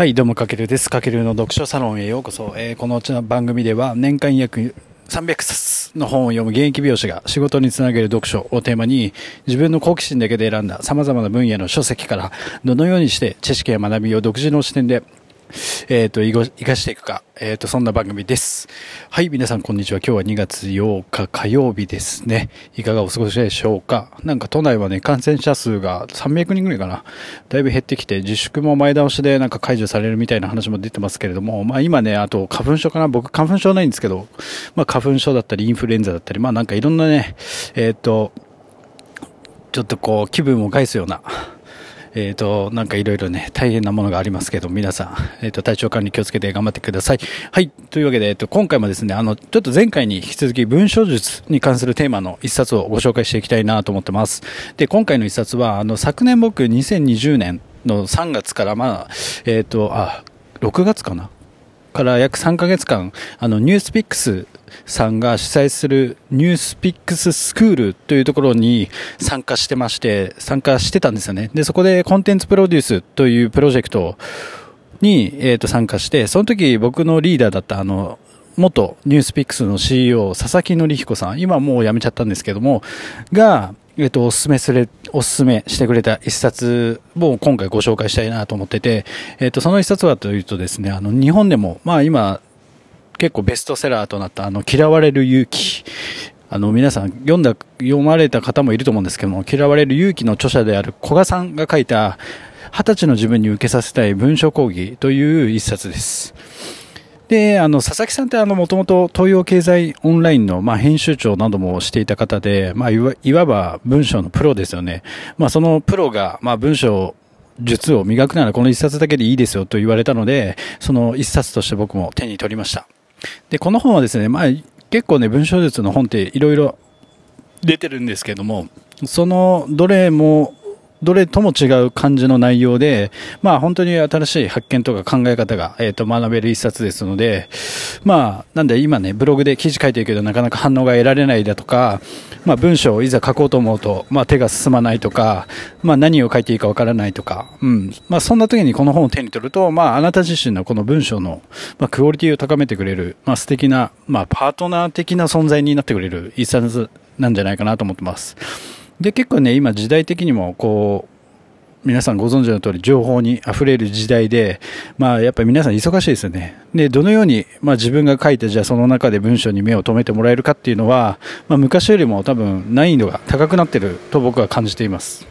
はい、どうも、かけるです。かけるの読書サロンへようこそ。えーこの番組では年間約300冊の本を読む現役美容師が仕事につなげる読書をテーマに自分の好奇心だけで選んだ様々な分野の書籍からどのようにして知識や学びを独自の視点でえっ、と、生かしていくか、えっ、と、そんな番組です。はい、皆さん、こんにちは。今日は2月8日火曜日ですね。いかがお過ごしでしょうか？なんか都内はね、感染者数が300人ぐらいかな。だいぶ減ってきて、自粛も前倒しでなんか解除されるみたいな話も出てますけれども、まあ今ね、あと花粉症かな。僕、花粉症ないんですけど、まあ花粉症だったり、インフルエンザだったり、まあなんかいろんなね、えっ、と、ちょっとこう、気分を害すような、えっ、と、なんかいろいろね、大変なものがありますけど、皆さん、えっ、と、体調管理気をつけて頑張ってください。はい。というわけで、えっ、と、今回もですね、あの、ちょっと前回に引き続き文章術に関するテーマの一冊をご紹介していきたいなと思ってます。で、今回の一冊は、あの、昨年僕2020年の3月から、まあ、えっ、と、あ、6月かなから約3ヶ月間、あの、ニュースピックスさんが主催するニュースピックススクールというところに参加してまして、参加してたんですよね。で、そこでコンテンツプロデュースというプロジェクトに、えー、と参加して、その時僕のリーダーだったあの、元ニュースピックスの CEO、佐々木則彦さん、今もう辞めちゃったんですけども、が、えっと、おすすめする、おすすめしてくれた一冊を今回ご紹介したいなと思ってて、えっと、その一冊はというとですね、あの、日本でも、まあ今、結構ベストセラーとなった、あの、嫌われる勇気。あの、皆さん読んだ、読まれた方もいると思うんですけども、嫌われる勇気の著者である古賀さんが書いた、二十歳の自分に受けさせたい文書講義という一冊です。で、あの、佐々木さんってあの、もともと東洋経済オンラインの、まあ、編集長などもしていた方で、まあ、いわいわば文章のプロですよね。まあ、そのプロが、まあ、文章術を磨くならこの一冊だけでいいですよと言われたので、その一冊として僕も手に取りました。で、この本はですね、まあ、結構ね、文章術の本っていろいろ出てるんですけども、そのどれも、どれとも違う感じの内容で、まあ本当に新しい発見とか考え方が、えっ、と学べる一冊ですので、まあなんで今ね、ブログで記事書いてるけどなかなか反応が得られないだとか、まあ文章をいざ書こうと思うと、まあ手が進まないとか、まあ何を書いていいかわからないとか、うん。まあそんな時にこの本を手に取ると、まああなた自身のこの文章の、まあクオリティを高めてくれる、まあ素敵な、まあパートナー的な存在になってくれる一冊なんじゃないかなと思ってます。で、結構ね、今時代的にも、こう、皆さんご存知の通り情報に溢れる時代で、まあやっぱり皆さん忙しいですよね。で、どのように、まあ自分が書いて、じゃあその中で文章に目を留めてもらえるかっていうのは、まあ昔よりも多分難易度が高くなってると僕は感じています。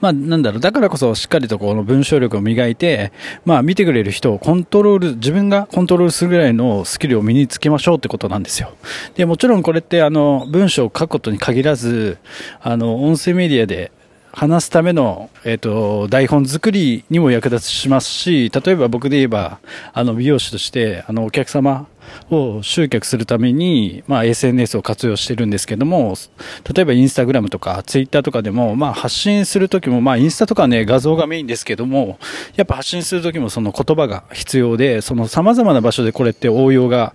まあなんだろう、だからこそしっかりとこの文章力を磨いて、まあ見てくれる人をコントロール、自分がコントロールするぐらいのスキルを身につけましょうってことなんですよ。で、もちろんこれってあの文章を書くことに限らず、あの音声メディアで話すための、えっ、と、台本作りにも役立ちしますし、例えば僕で言えば、あの、美容師として、あの、お客様を集客するために、まあ、SNS を活用してるんですけども、例えばインスタグラムとかツイッターとかでも、まあ、発信するときも、まあ、インスタとかね、画像がメインですけども、やっぱ発信するときもその言葉が必要で、その様々な場所でこれって応用が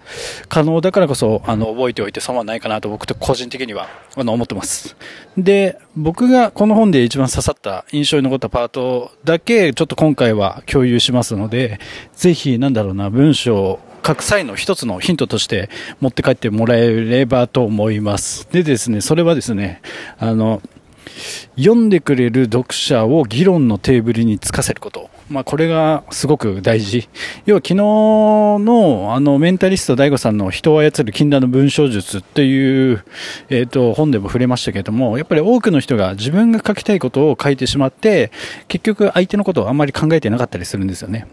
可能だからこそ、あの、覚えておいて損はないかなと僕と個人的には、あの、思ってます。で、僕がこの本で一番刺さった印象に残ったパートだけ、ちょっと今回は共有しますので、ぜひ、なんだろうな、文章く際の一つのヒントとして持って帰ってもらえればと思います。でですね、それはですね、あの、読んでくれる読者を議論のテーブルにつかせること。まあ、これがすごく大事。要は昨日のあのメンタリスト DAIGO さんの人を操る禁断の文章術っていう、えっ、と、本でも触れましたけれども、やっぱり多くの人が自分が書きたいことを書いてしまって、結局相手のことをあんまり考えてなかったりするんですよね。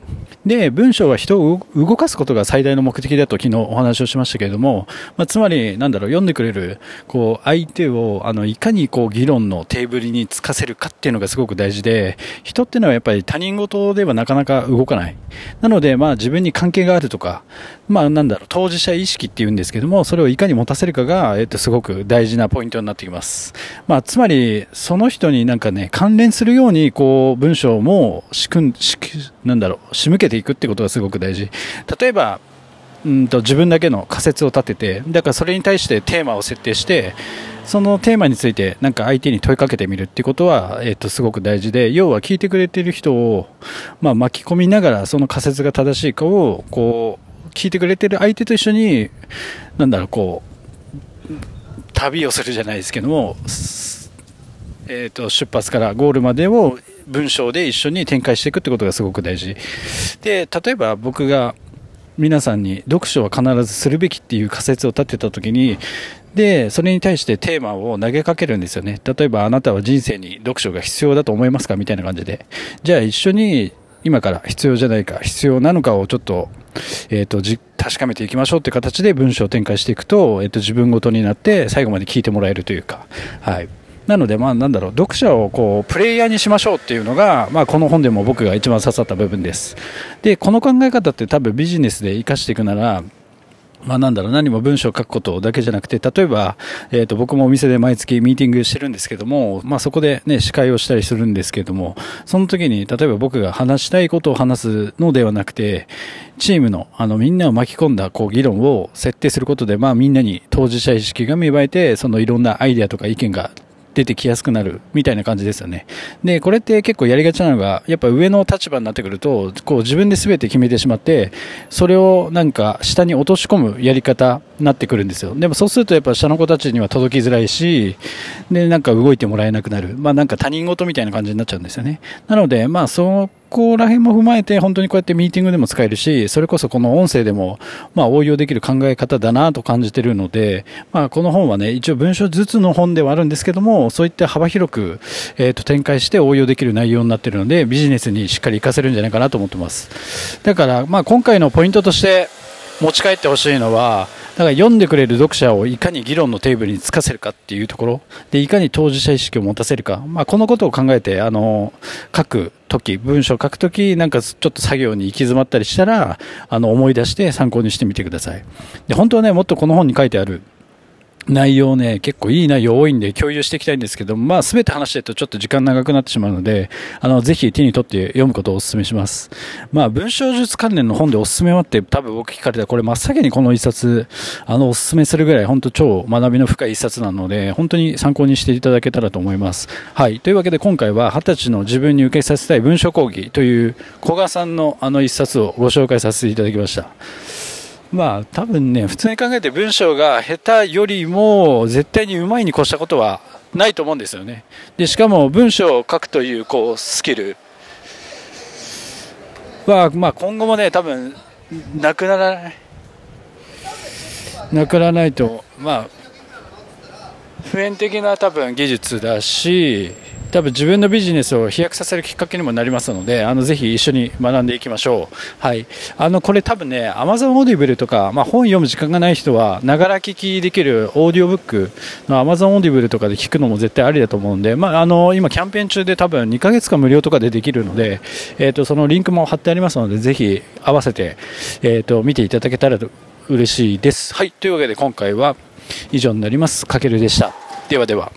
で、文章は人を動かすことが最大の目的だと昨日お話をしましたけれども、まあ、つまり、なんだろう、読んでくれる、こう、相手を、あの、いかにこう、議論のテーブルにつかせるかっていうのがすごく大事で、人っていうのはやっぱり他人事ではなかなか動かない。なので、まあ、自分に関係があるとか、まあ、なんだろう、当事者意識っていうんですけども、それをいかに持たせるかが、えっと、すごく大事なポイントになってきます。まあ、つまり、その人になんかね、関連するように、こう、文章も仕組ん、仕なんだろう、仕向けていくってことがすごく大事。例えば、うんと自分だけの仮説を立てて、だからそれに対してテーマを設定して、そのテーマについてなんか相手に問いかけてみるっていうことは、えっと、すごく大事で、要は聞いてくれてる人を、まあ、巻き込みながらその仮説が正しいかを、こう、聞いてくれてる相手と一緒に、なんだろう、こう、旅をするじゃないですけども、えー、と出発からゴールまでを文章で一緒に展開していくってことがすごく大事。で例えば僕が皆さんに読書は必ずするべきっていう仮説を立てた時にでそれに対してテーマを投げかけるんですよね。例えばあなたは人生に読書が必要だと思いますかみたいな感じで。じゃあ一緒に今から必要じゃないか必要なのかをちょっと,、えーと、確かめていきましょうって形で文章を展開していくと,、えーと自分ごとになって最後まで聞いてもらえるというか、はい、なので、まあ、なんだろう、読者をこう、プレイヤーにしましょうっていうのが、まあ、この本でも僕が一番刺さった部分です。で、この考え方って多分ビジネスで活かしていくなら、まあなんだろう、何も文章を書くことだけじゃなくて、例えば、えっ、と、僕もお店で毎月ミーティングしてるんですけども、まあそこでね、司会をしたりするんですけども、その時に、例えば僕が話したいことを話すのではなくて、チームの、あの、みんなを巻き込んだ、こう、議論を設定することで、まあみんなに当事者意識が芽生えて、そのいろんなアイデアとか意見が出てきやすくなるみたいな感じですよね。で、これって結構やりがちなのが、やっぱ上の立場になってくると、こう自分で全て決めてしまって、それをなんか下に落とし込むやり方になってくるんですよ。でもそうするとやっぱ下の子たちには届きづらいし、で、なんか動いてもらえなくなる。まあなんか他人事みたいな感じになっちゃうんですよね。なので、まあそこら辺も踏まえて、本当にこうやってミーティングでも使えるし、それこそこの音声でも、まあ、応用できる考え方だなと感じているので、まあ、この本はね、一応文章ずつの本ではあるんですけども、そういった幅広く、えっ、ー、と、展開して応用できる内容になっているので、ビジネスにしっかり活かせるんじゃないかなと思ってます。だから、まあ、今回のポイントとして持ち帰ってほしいのは、だから読んでくれる読者をいかに議論のテーブルにつかせるかっていうところでいかに当事者意識を持たせるか、まあ、このことを考えてあの書く時文章を書く時なんかちょっと作業に行き詰まったりしたらあの思い出して参考にしてみてください。で本当はねもっとこの本に書いてある。内容ね、結構いい内容多いんで共有していきたいんですけど、まあ全て話してるとちょっと時間長くなってしまうので、あの、ぜひ手に取って読むことをお勧めします。まあ文章術関連の本でおすすめはって多分僕聞かれたらこれ真っ先にこの一冊、あの、おすすめするぐらい本当超学びの深い一冊なので、本当に参考にしていただけたらと思います。はい。というわけで今回は二十歳の自分に受けさせたい文章講義という古賀さんのあの一冊をご紹介させていただきました。まあ多分ね、普通に考えて文章が下手よりも絶対にうまいに越したことはないと思うんですよね。で、しかも文章を書くというこうスキルは、まあ今後もね、多分なくならない。なくならないと、まあ、普遍的な多分技術だし、多分自分のビジネスを飛躍させるきっかけにもなりますので、あのぜひ一緒に学んでいきましょう。はい。あの、これ多分ね、Amazon Audible とか、まあ、本読む時間がない人は、ながら聞きできるオーディオブックの Amazon Audible とかで聞くのも絶対ありだと思うんで、まあ、あの、今キャンペーン中で多分2ヶ月間無料とかでできるので、えっ、ー、と、そのリンクも貼ってありますので、ぜひ合わせて、えっ、ー、と、見ていただけたら嬉しいです。はい。というわけで今回は以上になります。かけるでした。ではでは。